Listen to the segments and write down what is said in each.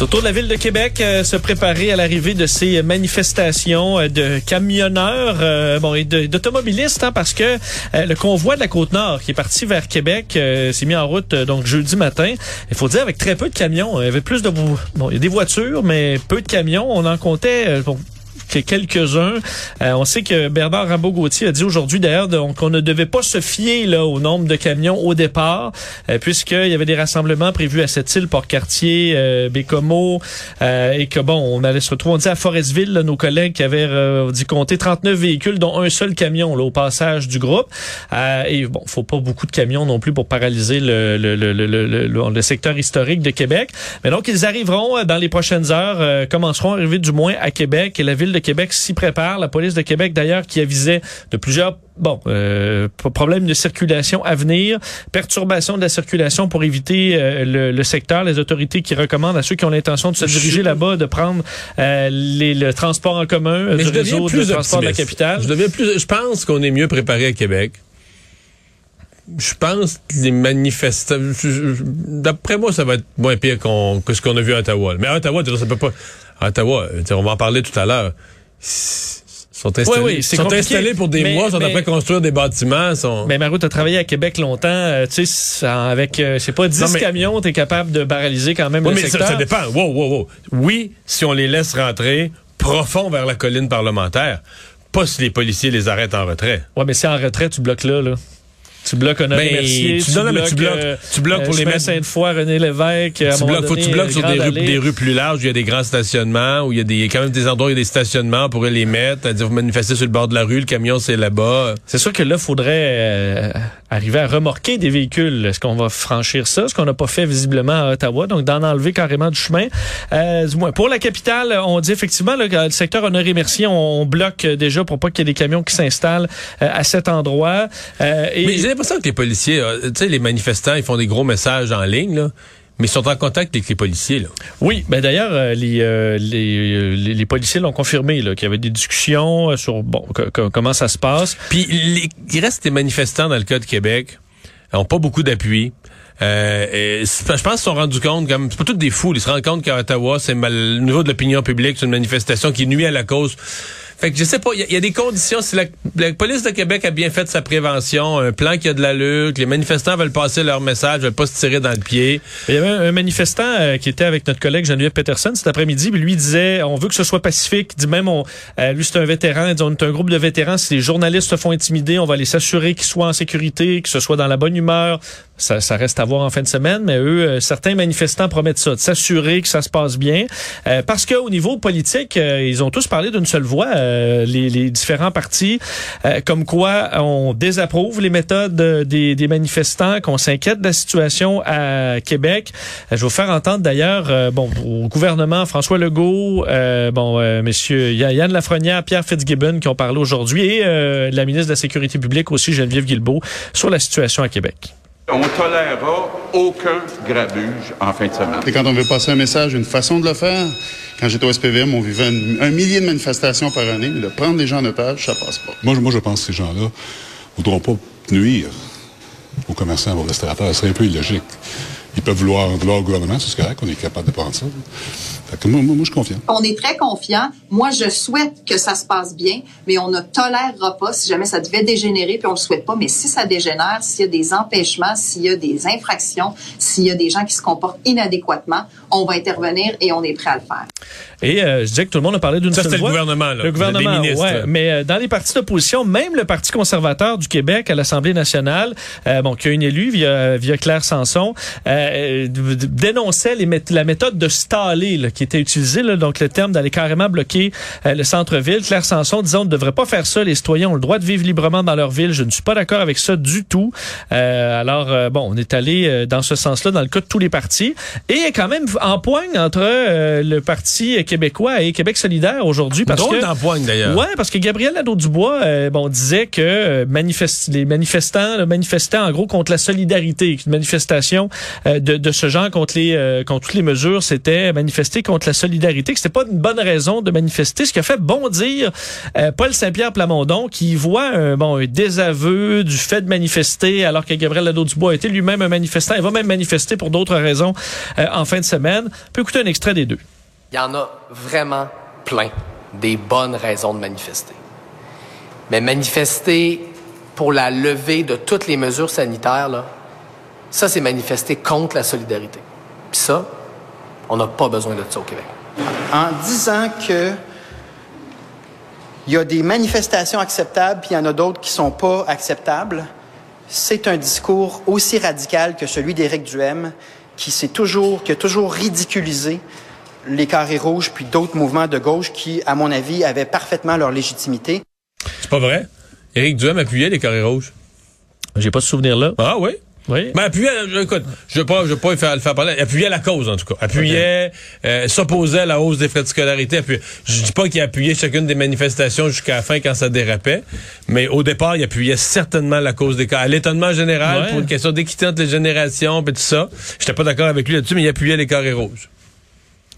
C'est au tour de la ville de Québec euh, se préparer à l'arrivée de ces manifestations euh, de camionneurs euh, bon et d'automobilistes hein, parce que le convoi de la côte nord qui est parti vers Québec s'est mis en route donc jeudi matin. Il faut dire avec très peu de camions. Il y avait plus de bon il y a des voitures mais peu de camions. On en comptait bon, quelques-uns. Euh, on sait que Bernard Rambaud-Gauthier a dit aujourd'hui d'ailleurs qu'on ne devait pas se fier là au nombre de camions au départ, euh, puisqu'il y avait des rassemblements prévus à cette île, Port-Cartier, euh, Bécomo, euh, et que bon, on allait se retrouver, on dit à Forestville, là, nos collègues qui avaient euh, dit compter 39 véhicules, dont un seul camion là, au passage du groupe. Euh, et bon, faut pas beaucoup de camions non plus pour paralyser le, le, le, le, le, secteur historique de Québec. Mais donc, ils arriveront dans les prochaines heures, commenceront à arriver du moins à Québec et la ville de Québec s'y prépare. La police de Québec, d'ailleurs, qui avisait de plusieurs bon euh, de circulation à venir, perturbation de la circulation pour éviter euh, le, le secteur, les autorités qui recommandent à ceux qui ont l'intention de se diriger là-bas de prendre euh, les, le transport en commun Mais du réseau plus de transport de la capitale. Je deviens plus. Je pense qu'on est mieux préparé à Québec. Je pense que les manifestants. D'après moi, ça va être moins pire qu'on- que ce qu'on a vu à Ottawa. Mais à Ottawa, ça peut pas. Ottawa, sais, on va en parler tout à l'heure. Ils sont installés, Oui, oui, sont installés pour des mais- mois, sont mais- de construire des bâtiments. Sont... Mais Marout, tu as travaillé à Québec longtemps. euh, tu sais, ça- avec, euh, je sais pas, 10 Non, mais- camions, tu es capable de paralyser quand même Oui, le mais ça, secteur. ça dépend. Wow, wow, wow. Oui, si on les laisse rentrer profond vers la colline parlementaire, pas si les policiers les arrêtent en retrait. Ouais, mais si en retrait, tu bloques là, là. Tu bloques Honoré Ben, Mercier, tu- mais tu bloques- euh, tu bloques pour les chemin mettre- Sainte-Foy, René Lévesque. à Tu bloques, faut que tu bloques sur des rues, Allée. des rues plus larges où il y a des grands stationnements, où il y a des, quand même des endroits où il y a des stationnements, on pourrait les mettre, à dire, vous manifestez sur le bord de la rue, le camion c'est là-bas. C'est sûr que là, il faudrait euh, arriver à remorquer des véhicules. Est-ce qu'on va franchir ça? Ce qu'on n'a pas fait visiblement à Ottawa, donc d'en enlever carrément du chemin. Euh, du moins, pour la capitale, on dit effectivement là, le secteur Honoré-Mercier, on, on bloque déjà pour pas qu'il y ait des camions qui s'installent euh, à cet endroit. Euh, et Mais l'impression que les policiers, euh, tu sais, les manifestants, ils font des gros messages en ligne, là, mais ils sont en contact avec les policiers, là. Oui, ben d'ailleurs, euh, les, euh, les, les, les policiers l'ont confirmé là, qu'il y avait des discussions sur bon co- co- comment ça se passe. Puis les- il reste des manifestants dans le cas de Québec, n'ont pas beaucoup d'appui. Euh, et je pense qu'ils se sont rendus compte, comme c'est pas tous des fous, ils se rendent compte qu'à Ottawa, c'est mal, au niveau de l'opinion publique, c'est une manifestation qui nuit à la cause. Fait que je sais pas, il y, y a des conditions. Si la, la police de Québec a bien fait sa prévention, un plan qui a de l'allure, que les manifestants veulent passer leur message, veulent pas se tirer dans le pied. Il y avait un, un manifestant euh, qui était avec notre collègue Geneviève Peterson cet après-midi, lui disait on veut que ce soit pacifique. Il dit même on, euh, lui c'est un vétéran, il dit on est un groupe de vétérans. Si les journalistes se font intimider, on va aller s'assurer qu'ils soient en sécurité, que ce soit dans la bonne humeur. Ça, ça reste à voir en fin de semaine, mais eux, euh, certains manifestants promettent ça, de s'assurer que ça se passe bien, Euh, parce que au niveau politique, euh, ils ont tous parlé d'une seule voix, euh, les, les différents partis, euh, comme quoi on désapprouve les méthodes des, des manifestants, qu'on s'inquiète de la situation à Québec. Euh, je vais vous faire entendre d'ailleurs, bon, au gouvernement, François Legault, bon, Monsieur Ya- Yann Lafrenière, Pierre Fitzgibbon qui ont parlé aujourd'hui, et la ministre de la Sécurité publique aussi, Geneviève Guilbeault, sur la situation à Québec. On tolérera aucun grabuge en fin de semaine. Et quand on veut passer un message, une façon de le faire. Quand j'étais au SPVM, on vivait un, un millier de manifestations par année, mais de prendre les gens en otage, ça passe pas. Moi, je- moi, je pense que ces gens-là ne voudront pas nuire aux commerçants, aux restaurateurs. Ce serait un peu illogique. Ils peuvent vouloir, vouloir au gouvernement, c'est correct, on est capable de prendre ça. Moi, moi, moi, je suis confiant. On est très confiant. Moi, je souhaite que ça se passe bien, mais on ne tolérera pas si jamais ça devait dégénérer, puis on le souhaite pas. Mais si ça dégénère, s'il y a des empêchements, s'il y a des infractions, s'il y a des gens qui se comportent inadéquatement, on va intervenir et on est prêt à le faire. Et euh, je disais que tout le monde a parlé d'une Ça, seule c'était le voix. gouvernement, là. Le gouvernement, Des ouais. là. Mais euh, dans les partis d'opposition, même le Parti conservateur du Québec à l'Assemblée nationale, euh, bon, qui a une élue via, via Claire Sanson, euh, dénonçait les la méthode de staller là, qui qui était utilisé, là, donc le terme d'aller carrément bloquer euh, le centre-ville. Claire Sanson disant on ne devrait pas faire ça, les citoyens ont le droit de vivre librement dans leur ville. Je ne suis pas d'accord avec ça du tout. Euh, alors, euh, bon, on est allé euh, dans ce sens-là dans le cas de tous les partis. Et quand même en poigne entre le Parti québécois et Québec solidaire aujourd'hui. parce Drôle que d'empoigne, d'ailleurs. Ouais, parce que Gabriel Nadeau-Dubois bon, disait que manifeste- les manifestants là, manifestaient en gros contre la solidarité. Une manifestation de, de ce genre contre, les, euh, contre toutes les mesures, c'était manifester contre la solidarité, que c'était pas une bonne raison de manifester, ce qui a fait bondir euh, Paul Saint-Pierre Plamondon, qui voit un, bon, un désaveu du fait de manifester, alors que Gabriel Nadeau-Dubois était lui-même un manifestant. Il va même manifester pour d'autres raisons euh, en fin de semaine. On peut écouter un extrait des deux. Il y en a vraiment plein des bonnes raisons de manifester. Mais manifester pour la levée de toutes les mesures sanitaires, là, ça, c'est manifester contre la solidarité. Puis ça, on n'a pas besoin de ça au Québec. en disant que il y a des manifestations acceptables, puis il y en a d'autres qui sont pas acceptables, c'est un discours aussi radical que celui d'Éric Duhem, qui s'est toujours, qui a toujours ridiculisé les carrés rouges, puis d'autres mouvements de gauche qui, à mon avis, avaient parfaitement leur légitimité. C'est pas vrai? Éric Duhem appuyait les carrés rouges. J'ai pas ce souvenir-là. Ah oui? Oui. Ben, appuyait, euh, écoute, je veux pas, je veux pas faire, le faire parler, appuyait la cause, en tout cas. Appuyait, euh, s'opposait à la hausse des frais de scolarité. Appuyait. Je dis pas qu'il appuyait chacune des manifestations jusqu'à la fin quand ça dérapait, mais au départ, il appuyait certainement la cause des cas. À l'étonnement général, Ouais. pour une question d'équité entre les générations, pis tout ça. J'étais pas d'accord avec lui là-dessus, mais il appuyait les carrés rouges.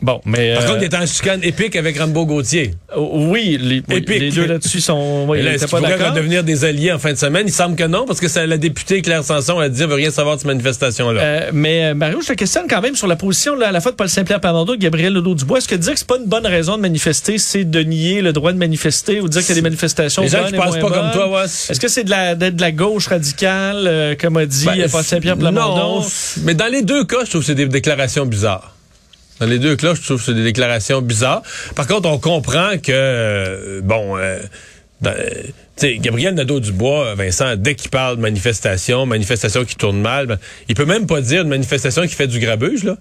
Bon, mais Par euh, contre, il était en chicane épique avec Rambo Gauthier. oui, les, oui, Épique. les deux là-dessus sont. Oui, là, est-ce pas d'accord. devenir des alliés en fin de semaine? Il semble que non, parce que ça, la députée Claire Sanson a dit, elle veut rien savoir de cette manifestation-là. Euh, mais euh, Mario, je te questionne quand même sur la position là, à la fois de Paul Saint-Pierre Plamondon et Gabriel Ledoux-Dubois. Est-ce que dire que c'est pas une bonne raison de manifester, c'est de nier le droit de manifester ou de dire qu'il y a des manifestations Les gens qui pensent pas comme toi, ouais. Est-ce que c'est de la, d'être de la gauche radicale, euh, comme a dit Ben, euh, Paul Saint-Pierre Plamondon? Non, mais dans les deux cas, je trouve que c'est des déclarations bizarres. Dans les deux cas, je trouve que c'est des déclarations bizarres. Par contre, on comprend que, euh, bon, euh, euh, Gabriel Nadeau-Dubois, Vincent, dès qu'il parle de manifestation, manifestation qui tourne mal, ben, il peut même pas dire une manifestation qui fait du grabuge, là.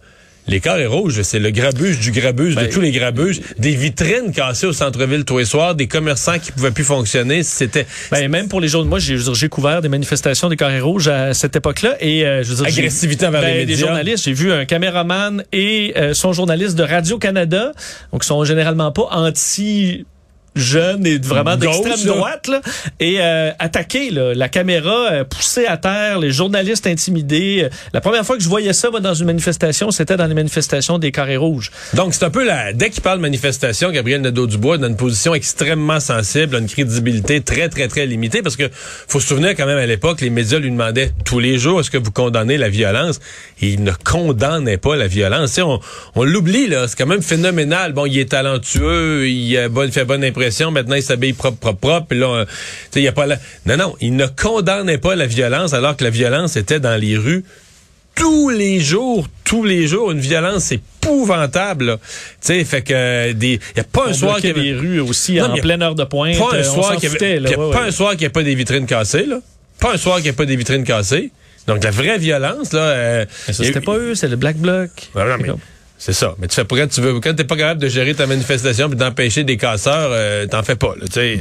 Les carrés rouges, c'est le grabuge du grabuge Ben, de tous les grabuges. Des vitrines cassées au centre-ville tous les soirs, des commerçants qui pouvaient plus fonctionner. C'était Ben, même pour les jours de moi, j'ai couvert des manifestations des carrés rouges à cette époque-là et euh, je veux dire, j'ai- Agressivité envers les ben, des journalistes. J'ai vu un caméraman et euh, son journaliste de Radio Canada, donc ils sont généralement pas anti jeunes et vraiment d'extrême droite là, et euh, attaquer là, la caméra euh, poussée à terre, les journalistes intimidés. La première fois que je voyais ça moi, dans une manifestation, c'était dans les manifestations des carrés rouges. Donc, c'est un peu la. Dès qu'il parle de manifestation, Gabriel Nadeau-Dubois est dans une position extrêmement sensible, a une crédibilité très, très, très limitée, parce que faut se souvenir quand même à l'époque, les médias lui demandaient tous les jours est-ce que vous condamnez la violence? Et il ne condamnait pas la violence. On on l'oublie, là. C'est quand même phénoménal. Bon, il est talentueux, il, a bonne, fait bonne impression. Maintenant, il s'habille propre, propre, propre. Puis là, euh, il y a pas la... Non, non, il ne condamnait pas la violence, alors que la violence était dans les rues tous les jours, tous les jours, une violence épouvantable. Tu sais, fait que euh, des, y a pas un soir qu'il y avait- des rues aussi Non, en y a pleine heure de pointe. pas un euh, soir qu'il y avait- y a ouais, pas ouais. un soir qu'il n'y a pas des vitrines cassées là. Pas un soir qu'il n'y a pas des vitrines cassées. Donc la vraie violence là. euh, Mais ça, y a- c'était pas eux, c'est le Black Bloc. Ah, non, mais c'est ça. Mais tu fais quand tu veux, quand t'es pas capable de gérer ta manifestation puis d'empêcher des casseurs, euh, t'en fais pas. Là, sais.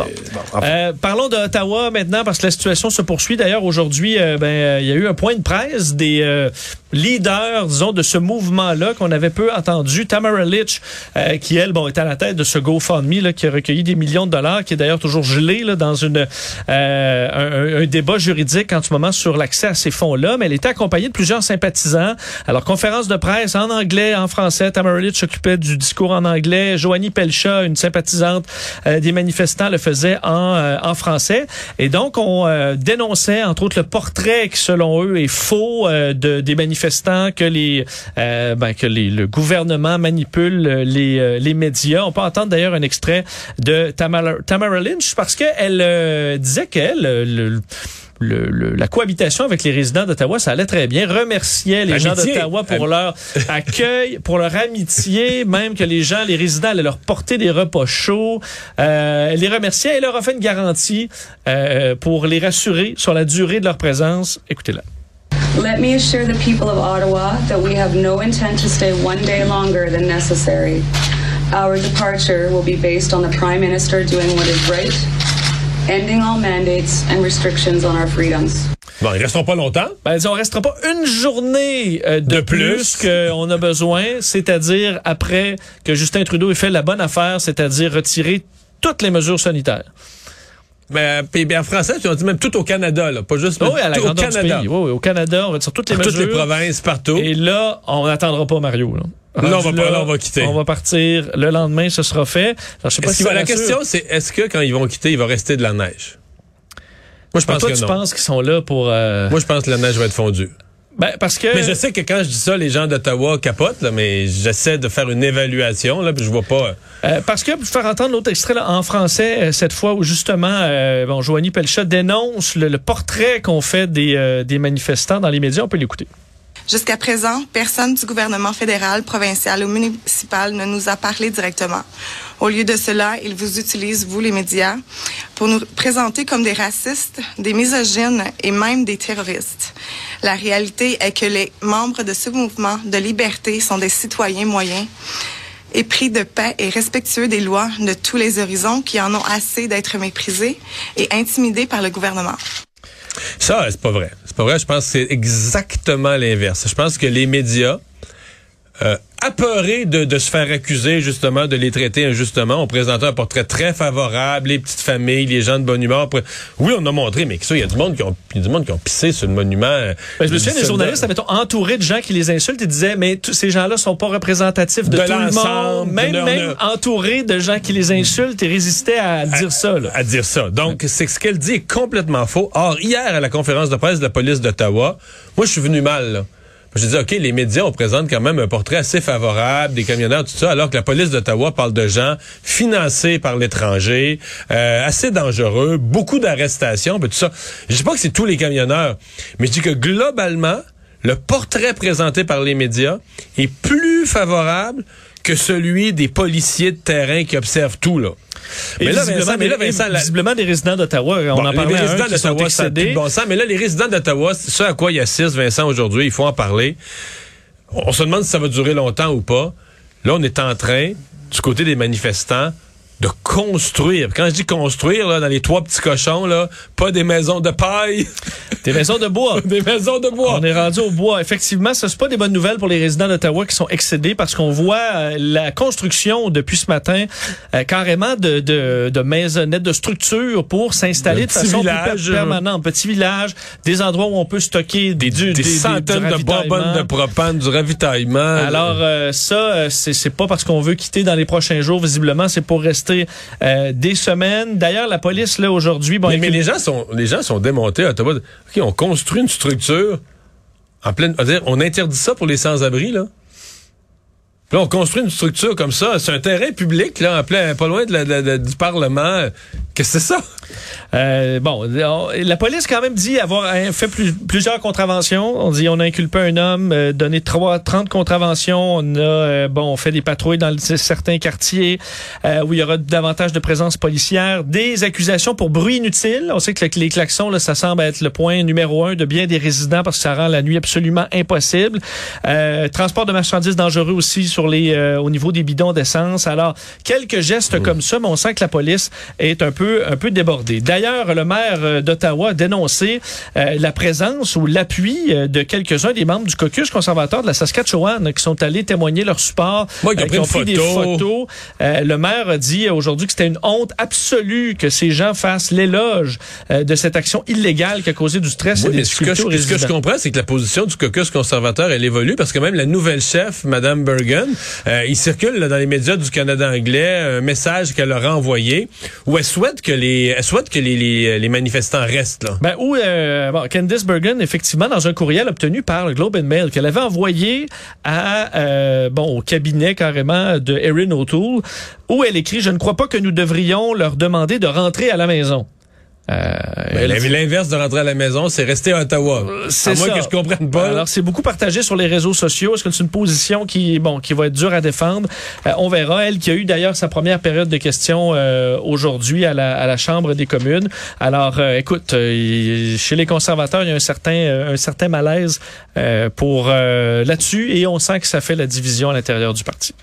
Enfin, Euh, parlons d'Ottawa maintenant parce que la situation se poursuit. D'ailleurs, aujourd'hui, euh, ben, euh, il y a eu un point de presse des leaders, disons, de ce mouvement-là qu'on avait peu entendu. Tamara Litch, euh, qui elle, bon, est à la tête de ce GoFundMe là, qui a recueilli des millions de dollars, qui est d'ailleurs toujours gelé là, dans une euh, un, un débat juridique en ce moment sur l'accès à ces fonds-là. Mais elle était accompagnée de plusieurs sympathisants. Alors, conférence de presse en anglais, en français. Tamara Litch s'occupait du discours en anglais. Joanie Pelcha, une sympathisante euh, des manifestants, le faisait en, euh, en français. Et donc, on euh, dénonçait, entre autres, le portrait qui, selon eux, est faux euh, de, des manifestants, que les euh, ben, que les, le gouvernement manipule euh, les, euh, les médias. On peut entendre d'ailleurs un extrait de Tamara, Tamara Lynch parce qu'elle euh, disait qu'elle, le, le- le- la cohabitation avec les résidents d'Ottawa, ça allait très bien. Remerciait les gens d'Ottawa pour Am- leur accueil, pour leur amitié, même que les gens, les résidents allaient leur porter des repas chauds. Euh, elle les remerciait et leur a fait une garantie euh, pour les rassurer sur la durée de leur présence. Écoutez-la. Let me assure the people of Ottawa that we have no intent to stay one day longer than necessary. Our departure will be based on the Prime Minister doing what is right, ending all mandates and restrictions on our freedoms. Bon, ils resteront pas longtemps. Ben, on restera pas une journée euh, de, De plus, plus. qu'on a besoin, c'est-à-dire après que Justin Trudeau ait fait la bonne affaire, c'est-à-dire retirer toutes les mesures sanitaires. Mais ben, en français, tu as dit même tout au Canada, là, pas juste Oh oui, à la tout au Canada. pays. Oui, oui, au Canada, on retire toutes les mesures. toutes les provinces, partout. Et là, on n'attendra pas Mario. Là, Là, on va pas- là, on va quitter. On va partir le lendemain, ce sera fait. Alors, je sais pas si va- la question, c'est est-ce que quand ils vont quitter, il va rester de la neige? Moi, je Ben, pense toi, que tu non. penses qu'ils sont là pour... euh, Moi, je pense que la neige va être fondue. Ben, parce que... Mais je sais que quand je dis ça, les gens d'Ottawa capotent, là, mais j'essaie de faire une évaluation, là, puis je vois pas. Euh, parce que, pour faire entendre l'autre extrait là, en français, euh, cette fois où justement, euh, bon, Joanie Pelchat dénonce le, le portrait qu'on fait des, euh, des manifestants dans les médias, on peut l'écouter. Jusqu'à présent, personne du gouvernement fédéral, provincial ou municipal ne nous a parlé directement. Au lieu de cela, ils vous utilisent, vous les médias, pour nous présenter comme des racistes, des misogynes et même des terroristes. La réalité est que les membres de ce mouvement de liberté sont des citoyens moyens, épris de paix et respectueux des lois de tous les horizons qui en ont assez d'être méprisés et intimidés par le gouvernement. Ça, c'est pas vrai. C'est pas vrai. Je pense que c'est exactement l'inverse. Je pense que les médias, euh, apeurés de, de se faire accuser justement de les traiter injustement, ont présenté un portrait très favorable, les petites familles, les gens de bonne humeur. Oui, on a montré, mais ça, il y a du monde qui ont, il y a du monde qui ont pissé sur le monument. euh, Ben, je me souviens des journalistes, mettons, entourés de gens qui les insultent et disaient, mais tous ces gens-là sont pas représentatifs de, De tout le monde. Même, On même entourés de gens qui les insultent et résistaient à dire ça. Là. à dire ça. Donc, c'est ce qu'elle dit est complètement faux. Or, hier, à la conférence de presse de la police d'Ottawa, moi, je suis venu mal, là. J'ai dit, OK, les médias, on présente quand même un portrait assez favorable des camionneurs, tout ça, alors que la police d'Ottawa parle de gens financés par l'étranger, euh, assez dangereux, beaucoup d'arrestations, tout ça. Je dis pas que c'est tous les camionneurs, mais je dis que globalement, le portrait présenté par les médias est plus favorable que celui des policiers de terrain qui observent tout, là. Et Mais là, Vincent, mais là, Vincent, visiblement, des résidents d'Ottawa, on Bon, en les- parlait les résidents d'Ottawa, ça a bon sens. Mais là, les résidents d'Ottawa, ce à quoi il assiste, Vincent, aujourd'hui, il faut en parler. On se demande si ça va durer longtemps ou pas. Là, on est en train, du côté des manifestants, de construire. Quand je dis construire, là, dans les trois petits cochons, là, pas des maisons de paille, Des maisons de bois. des maisons de bois. On est rendu au bois. Effectivement, ce n'est pas des bonnes nouvelles pour les résidents d'Ottawa qui sont excédés parce qu'on voit euh, la construction depuis ce matin euh, carrément de, de, de maisonnettes, de structures pour s'installer de façon plus village, per- permanente. Petit village, des endroits où on peut stocker des, du- des des- centaines de bonbonnes de propane, du ravitaillement. Alors euh, ça, euh, c'est c'est pas parce qu'on veut quitter dans les prochains jours. Visiblement, c'est pour rester euh, des semaines. D'ailleurs, la police là aujourd'hui, bon, mais, les gens sont les gens sont démontés à Ottawa. OK, on construit une structure en pleine on interdit ça pour les sans-abri là. Là, on construit une structure comme ça, c'est un terrain public là, en plein pas loin de la- de la- de- du parlement. Que c'est ça? Euh, bon, on- la police quand même dit avoir euh, fait plus- plusieurs contraventions. On dit on a inculpé un homme, euh, donné trois, 30 contraventions. On a euh, bon, on fait des patrouilles dans le- certains quartiers euh, où il y aura davantage de présence policière, des accusations pour bruit inutile. On sait que le- les klaxons là, ça semble être le point numéro un de bien des résidents parce que ça rend la nuit absolument impossible. Transport de marchandises dangereux aussi sur les au niveau des bidons d'essence. Alors quelques gestes comme ça, mais on sent que la police est un peu un peu débordée. D'ailleurs, le maire euh, d'Ottawa a dénoncé euh, la présence ou l'appui euh, de quelques-uns des membres du caucus conservateur de la Saskatchewan qui sont allés témoigner leur support, Moi, qui ont euh, pris des photo. photos. Euh, le maire a dit aujourd'hui que c'était une honte absolue que ces gens fassent l'éloge de cette action illégale qui a causé du stress Oui, et des mais ce que, je, ce que je comprends, c'est que la position du caucus conservateur, elle évolue parce que même la nouvelle chef, Madame Bergen, il circule là, dans les médias du Canada anglais un message qu'elle leur a envoyé où elle souhaite que les, elle souhaite que les, les, manifestants restent là. Ben, où euh, bon, Candice Bergen, effectivement, dans un courriel obtenu par le Globe and Mail, qu'elle avait envoyé à euh, bon au cabinet carrément de Erin O'Toole, où elle écrit Je ne crois pas que nous devrions leur demander de rentrer à la maison. Euh, Ben, L'inverse de rentrer à la maison, c'est rester à Ottawa. C'est à moins ça. que je comprenne pas. Alors, c'est beaucoup partagé sur les réseaux sociaux. Est-ce que c'est une position qui, bon, qui va être dure à défendre? Euh, on verra. Elle qui a eu d'ailleurs sa première période de questions euh, aujourd'hui à la, à la Chambre des communes. Alors, euh, écoute, euh, chez les conservateurs, il y a un certain, euh, un certain malaise euh, pour euh, là-dessus et on sent que ça fait la division à l'intérieur du parti.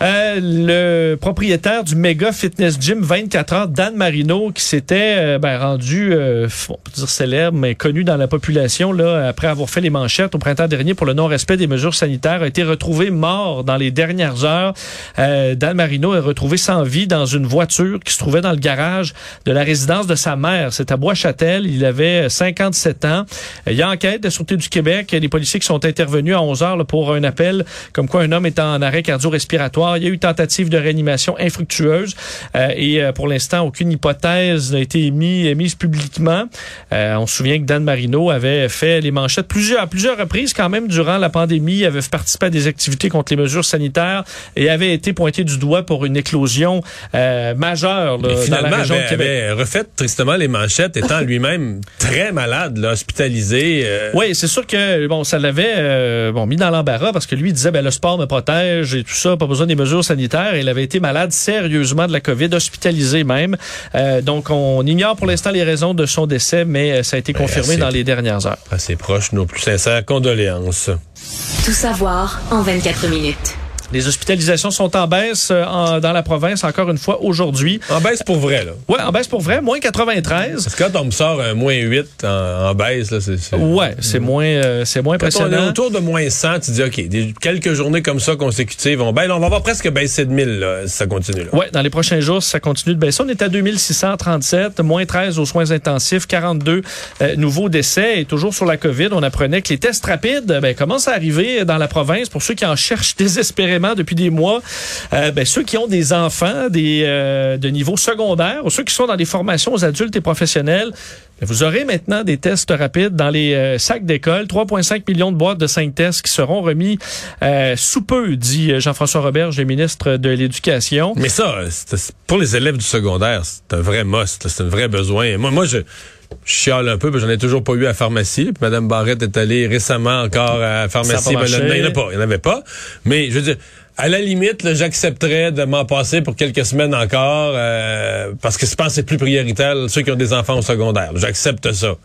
Euh, le propriétaire du méga fitness gym 24 heures, Dan Marino, qui s'était euh, ben, rendu, euh, on peut dire célèbre, mais connu dans la population là après avoir fait les manchettes au printemps dernier pour le non-respect des mesures sanitaires, a été retrouvé mort dans les dernières heures. Euh, Dan Marino est retrouvé sans vie dans une voiture qui se trouvait dans le garage de la résidence de sa mère. C'est à Bois-Châtel. Il avait 57 ans. Il y a enquête de Sûreté du Québec. Il policiers qui sont intervenus à 11 heures là, pour un appel comme quoi un homme est en arrêt cardio-respiratoire. Il y a eu tentative de réanimation infructueuse euh, et euh, pour l'instant, aucune hypothèse n'a été émise, émise publiquement. Euh, on se souvient que Dan Marino avait fait les manchettes plusieurs, à plusieurs reprises quand même durant la pandémie. Il avait participé à des activités contre les mesures sanitaires et avait été pointé du doigt pour une éclosion majeure là, Mais dans finalement, la région avait, de Québec. avait refait tristement les manchettes, étant lui-même très malade, là, hospitalisé. Oui, c'est sûr que bon, ça l'avait bon mis dans l'embarras parce que lui il disait ben le sport me protège et tout ça, pas besoin des mesures sanitaires. Il avait été malade sérieusement de la COVID, hospitalisé même. Euh, donc on ignore pour l'instant les raisons de son décès, mais euh, ça a été confirmé assez- dans les dernières heures. à ses proches, nos plus sincères condoléances. Tout savoir en 24 minutes. Les hospitalisations sont en baisse euh, en- dans la province encore une fois aujourd'hui. En baisse pour vrai, là. Ouais, en baisse pour vrai, moins 93. Parce que quand on me sort un moins 8 en, en baisse, là, c'est... Ouais, c'est moins euh, c'est moins Quand on est autour de moins 100, tu dis, OK, des, quelques journées comme ça consécutives, on, ben, on va avoir presque baissé de 1000 là, si ça continue. Là. Ouais, dans les prochains jours, ça continue de baisser. On est à 2637, moins 13 aux soins intensifs, 42 euh, nouveaux décès. Et toujours sur la COVID, on apprenait que les tests rapides ben, commencent à arriver dans la province pour ceux qui en cherchent désespérément depuis des mois. Euh, ben, ceux qui ont des enfants des, euh, de niveau secondaire ou ceux qui sont dans des formations aux adultes et professionnels, ben, vous aurez maintenant des tests rapides dans les euh, sacs d'école. 3,5 millions de boîtes de 5 tests qui seront remis sous peu, dit Jean-François Roberge, le ministre de l'Éducation. Mais ça, pour les élèves du secondaire, c'est un vrai must, c'est un vrai besoin. Moi, moi je, je chiale un peu, que j'en ai toujours pas eu à la pharmacie. Puis Mme Barrette est allée récemment encore à la pharmacie. Pas Ben, là, il n'y en a pas, il n'y en avait pas. Mais je veux dire, à la limite, j'accepterais de m'en passer pour quelques semaines encore, euh, parce que je pense que c'est plus prioritaire ceux qui ont des enfants au secondaire. J'accepte ça.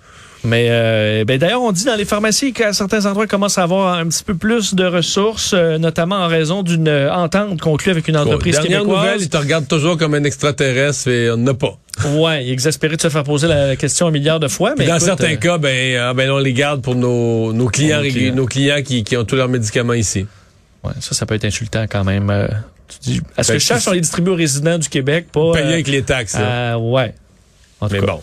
Mais euh, ben, d'ailleurs, on dit dans les pharmacies qu'à certains endroits, ils commencent à avoir un petit peu plus de ressources, euh, notamment en raison d'une euh, entente conclue avec une entreprise Bon, dernière québécoise. nouvelle, ils te regardent toujours comme un extraterrestre et on n'a pas. Ouais, exaspéré de se faire poser la question un milliard de fois. Mais dans écoute, certains euh, cas, ben, ah, ben, on les garde pour nos, nos clients, nos clients. nos clients qui, qui ont tous leurs médicaments ici. ouais, ça, ça peut être insultant quand même. euh, tu dis, à ce Ben, que je cherche, on les distribue aux résidents du Québec, pas. Payé euh, avec les taxes. euh, ouais. En tout Mais cas. bon.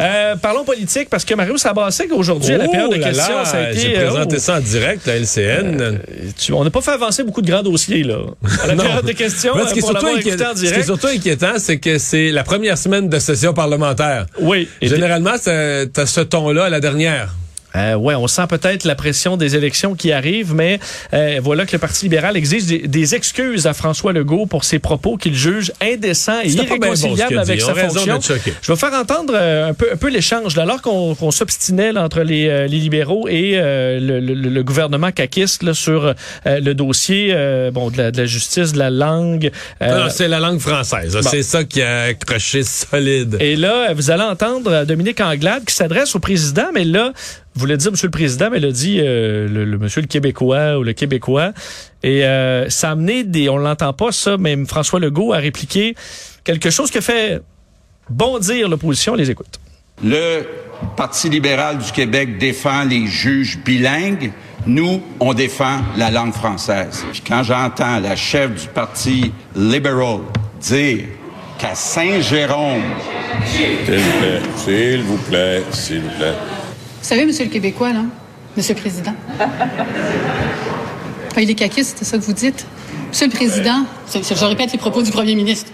Euh, parlons politique parce que Mario Sabassek aujourd'hui à la période de questions, là, ça a été. J'ai euh, présenté oh, ça en direct, la LCN. euh, tu- on n'a pas fait avancer beaucoup de grands dossiers là. À la période de questions, Mais ce qui pour surtout en ce qui est direct. surtout inquiétant, c'est que c'est la première semaine de session parlementaire. Oui. Généralement, c'est- t'as ce ton-là à la dernière. Euh, ouais, on sent peut-être la pression des élections qui arrivent, mais euh, voilà que le Parti libéral exige des, des excuses à François Legault pour ses propos qu'il juge indécents et bon irréconciliables avec sa fonction. Je vais faire entendre euh, un peu, un peu l'échange. Alors qu'on qu'on s'obstinait là, entre les, euh, les libéraux et euh, le, le- le gouvernement caquiste là, sur euh, le dossier euh, bon, de, la, de la justice, de la langue. c'est la langue française. bon. C'est ça qui a accroché solide. et là, vous allez entendre Dominique Anglade qui s'adresse au président, mais là, vous voulez dire Monsieur le Président, mais elle a dit euh, le, le Monsieur le Québécois ou le Québécois. Et euh, ça a amené des. On l'entend pas, ça, même François Legault a répliqué quelque chose qui a fait bondir l'opposition. On les écoute. Le Parti libéral du Québec défend les juges bilingues. Nous, on défend la langue française. Puis quand j'entends la chef du Parti libéral dire qu'à Saint-Jérôme, S'il vous plaît, s'il vous plaît, s'il vous plaît. Vous savez, Monsieur le Québécois, là, Monsieur le Président? Il est caquiste, c'est ça que vous dites? Monsieur le Président, je répète les propos du Premier ministre.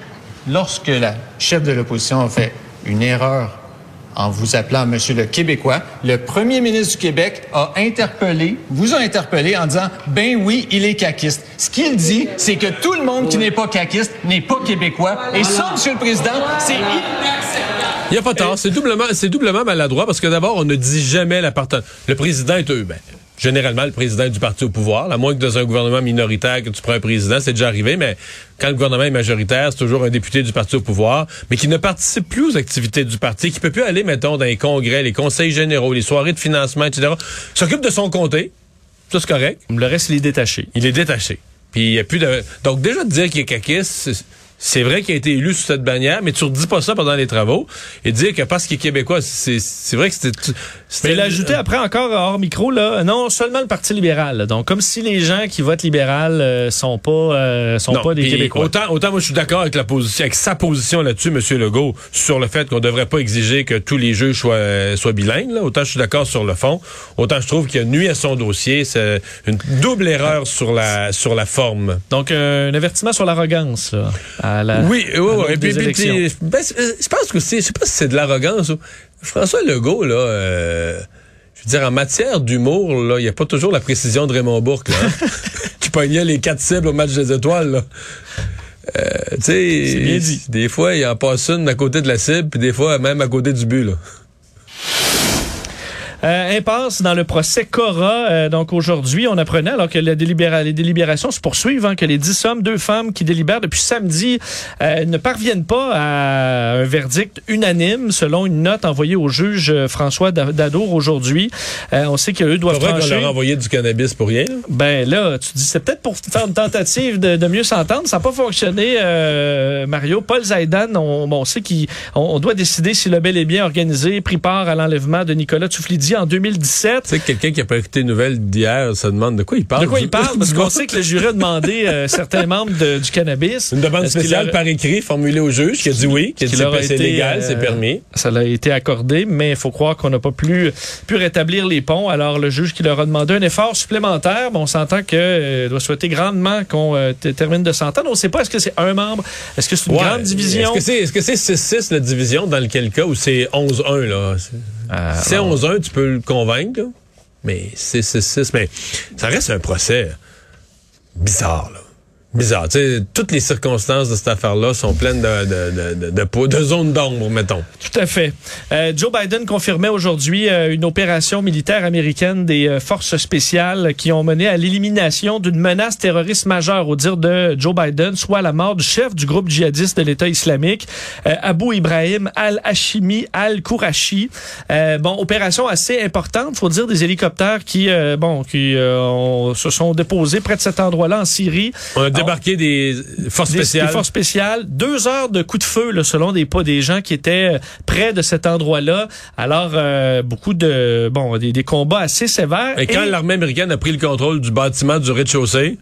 Lorsque la chef de l'opposition a fait une erreur en vous appelant Monsieur le Québécois, le premier ministre du Québec a interpellé, vous a interpellé en disant, ben oui, il est caquiste. Ce qu'il dit, c'est que tout le monde qui n'est pas caquiste n'est pas québécois. Et ça, Monsieur le Président, c'est. Il n'y a pas tort. C'est doublement, c'est doublement maladroit parce que d'abord, on ne dit jamais l'appartenance. Le président est eux. Ben, généralement, le président du parti au pouvoir. À moins que dans un gouvernement minoritaire, que tu prends un président, c'est déjà arrivé, mais quand le gouvernement est majoritaire, c'est toujours un député du parti au pouvoir, mais qui ne participe plus aux activités du parti, qui peut plus aller, mettons, dans les congrès, les conseils généraux, les soirées de financement, etc. S'occupe de son comté. Ça, c'est correct. Le reste, il est détaché. Il est détaché. Puis il y a plus de. Donc déjà de dire qu'il est caquiste, c'est vrai qu'il a été élu sous cette bannière, mais tu ne redis pas ça pendant les travaux. Et dire que parce qu'il est québécois, c'est vrai que c'était... Mais il a ajouté après encore hors micro, là, non seulement le Parti libéral. Là. Donc, comme si les gens qui votent libéral euh, sont pas euh, sont pas des Québécois. Autant, autant moi, je suis d'accord avec la position, avec sa position là-dessus, M. Legault, sur le fait qu'on devrait pas exiger que tous les juges soient, soient bilingues. Là. Autant je suis d'accord sur le fond. Autant je trouve qu'il a nuit à son dossier. C'est une double erreur sur la, sur la forme. Donc, un avertissement sur l'arrogance, Oui, oui, oui. Et puis, puis ben, je pense que c'est, je sais pas si c'est de l'arrogance. François Legault, là, euh, je veux dire, en matière d'humour, là, il n'y a pas toujours la précision de Raymond Bourque, là, hein, qui pognait les quatre cibles au match des étoiles, là. Euh, tu sais, des fois, il en passe une à côté de la cible, puis des fois, même à côté du but, là. Euh, impasse dans le procès Cora. Euh, donc aujourd'hui, on apprenait, alors que la délibéra les délibérations se poursuivent, hein, que les dix hommes, deux femmes qui délibèrent depuis samedi euh, ne parviennent pas à un verdict unanime, selon une note envoyée au juge François Dadour aujourd'hui. Euh, on sait qu'eux doivent trancher. qu'on leur a envoyé du cannabis pour rien. Ben là, tu dis, c'est peut-être pour faire une tentative de, de mieux s'entendre. Ça n'a pas fonctionné, Mario. Paul Zaidan, on, bon, on sait qu'on on doit décider si le bel et bien organisé pris part à l'enlèvement de Nicolas En 2017. C'est quelqu'un qui a pas écouté les nouvelles d'hier se demande de quoi il parle. De quoi il parle? Parce qu'on sait que le jury a demandé euh, certains membres de, du cannabis. Une demande spéciale par écrit formulée au juge qui a dit oui, qui a dit que c'est légal, c'est euh, permis. Ça l'a été accordé, mais il faut croire qu'on n'a pas pu, pu rétablir les ponts. Alors le juge qui leur a demandé un effort supplémentaire, bon, on s'entend que euh, doit souhaiter grandement qu'on termine de s'entendre. On ne sait pas est-ce que c'est un membre, est-ce que c'est une grande division? Est-ce que c'est est -ce 6-6 la division dans lequel cas ou c'est 11-1 là? Euh, c'est 11-1, tu peux le convaincre, mais c'est 6-6. Mais ça reste un procès bizarre, là bizarre. Tu sais, toutes les circonstances de cette affaire-là sont pleines de, de, de, de, de zones d'ombre, mettons. Tout à fait. Euh, Joe Biden confirmait aujourd'hui euh, une opération militaire américaine des euh, forces spéciales qui ont mené à l'élimination d'une menace terroriste majeure, au dire de Joe Biden, soit la mort du chef du groupe djihadiste de l'État islamique, Abu Ibrahim al-Hashimi al-Kourachi. bon, opération assez importante, faut dire, des hélicoptères qui, bon, qui se sont déposés près de cet endroit-là en Syrie des forces spéciales. Des, forces spéciales. Deux heures de coups de feu, là, selon des pas des gens qui étaient euh, près de cet endroit-là. Alors, euh, beaucoup de bon, des, des, combats assez sévères. Et quand l'armée américaine a pris le contrôle du bâtiment du rez-de-chaussée,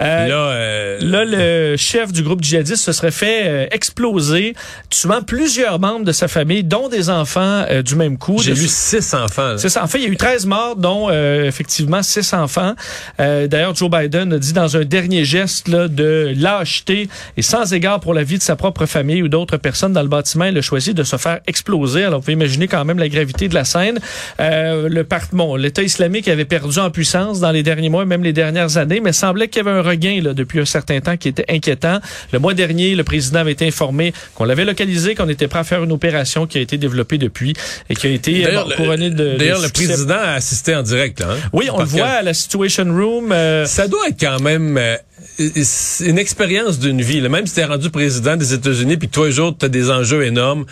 euh, là, euh, là, le chef du groupe djihadiste se serait fait exploser, tuant plusieurs membres de sa famille, dont des enfants du même coup. J'ai vu six enfants. C'est ça. En fait, il y a eu 13 morts, dont effectivement six enfants. D'ailleurs, Joe Biden a dit dans un dernier geste là, de lâcheté et sans égard pour la vie de sa propre famille ou d'autres personnes dans le bâtiment, il a choisi de se faire exploser. Alors, vous pouvez imaginer quand même la gravité de la scène. le bon, l'État islamique avait perdu en puissance dans les derniers mois, même les dernières années, mais semblait qu'il y avait un regain là, depuis un certain temps qui était inquiétant. Le mois dernier, le président avait été informé qu'on l'avait localisé, qu'on était prêt à faire une opération qui a été développée depuis et qui a été euh, couronnée de. D'ailleurs, le président a assisté en direct. Là, hein? Oui, on le voit à la Situation Room. Euh, Ça doit être quand même. Euh, une expérience d'une vie. Là. Même si tu es rendu président des États-Unis puis tous les jours tu as des enjeux énormes,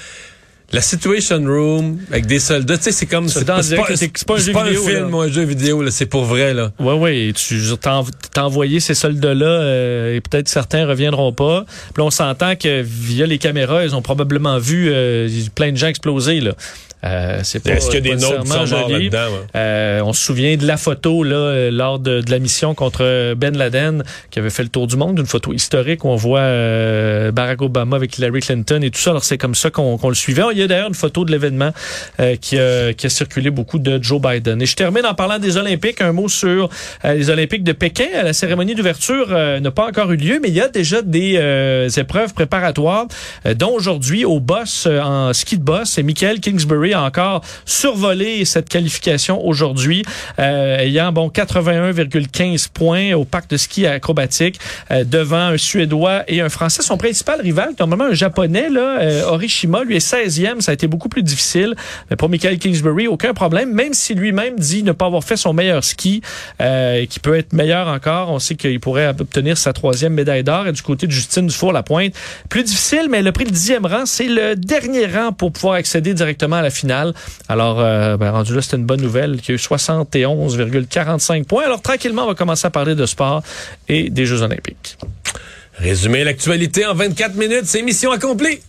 la Situation Room avec des soldats, tu sais, c'est comme c'est pas, pas, un, jeu pas vidéo, un film ou un jeu vidéo, c'est pour vrai là. Ouais, ouais, tu t'as envoyé ces soldats-là euh, et peut-être certains reviendront pas. Puis on s'entend que via les caméras, ils ont probablement vu euh, plein de gens exploser là. Euh, c'est pas, Est-ce qu'il y a des notes qui sont là-dedans? Euh, on se souvient de la photo là euh, lors de, de, la mission contre Ben Laden qui avait fait le tour du monde, une photo historique où on voit euh, Barack Obama avec Hillary Clinton et tout ça. Alors c'est comme ça qu'on le suivait. Il y a d'ailleurs une photo de l'événement euh, qui, a, qui a circulé beaucoup de Joe Biden. Et je termine en parlant des Olympiques. Un mot sur les Olympiques de Pékin. La cérémonie d'ouverture n'a pas encore eu lieu, mais il y a déjà des épreuves préparatoires, dont aujourd'hui au boss en ski de boss, c'est Michael Kingsbury Encore survolé cette qualification aujourd'hui, euh, ayant bon 81,15 points au parc de ski acrobatique euh, devant un Suédois et un Français. Son principal rival, normalement un Japonais, là, euh, Orishima, lui est 16e. Ça a été beaucoup plus difficile. Mais pour Michael Kingsbury, aucun problème, même si lui-même dit ne pas avoir fait son meilleur ski, qui peut être meilleur encore. On sait qu'il pourrait obtenir sa troisième médaille d'or. Et du côté de Justine Dufour-Lapointe, plus difficile, mais le prix le dixième rang, c'est le dernier rang pour pouvoir accéder directement à la Alors, euh, ben, rendu là, c'est une bonne nouvelle qui a eu 71,45 points. Alors, tranquillement, on va commencer à parler de sport et des Jeux olympiques. Résumer l'actualité en 24 minutes, c'est mission accomplie.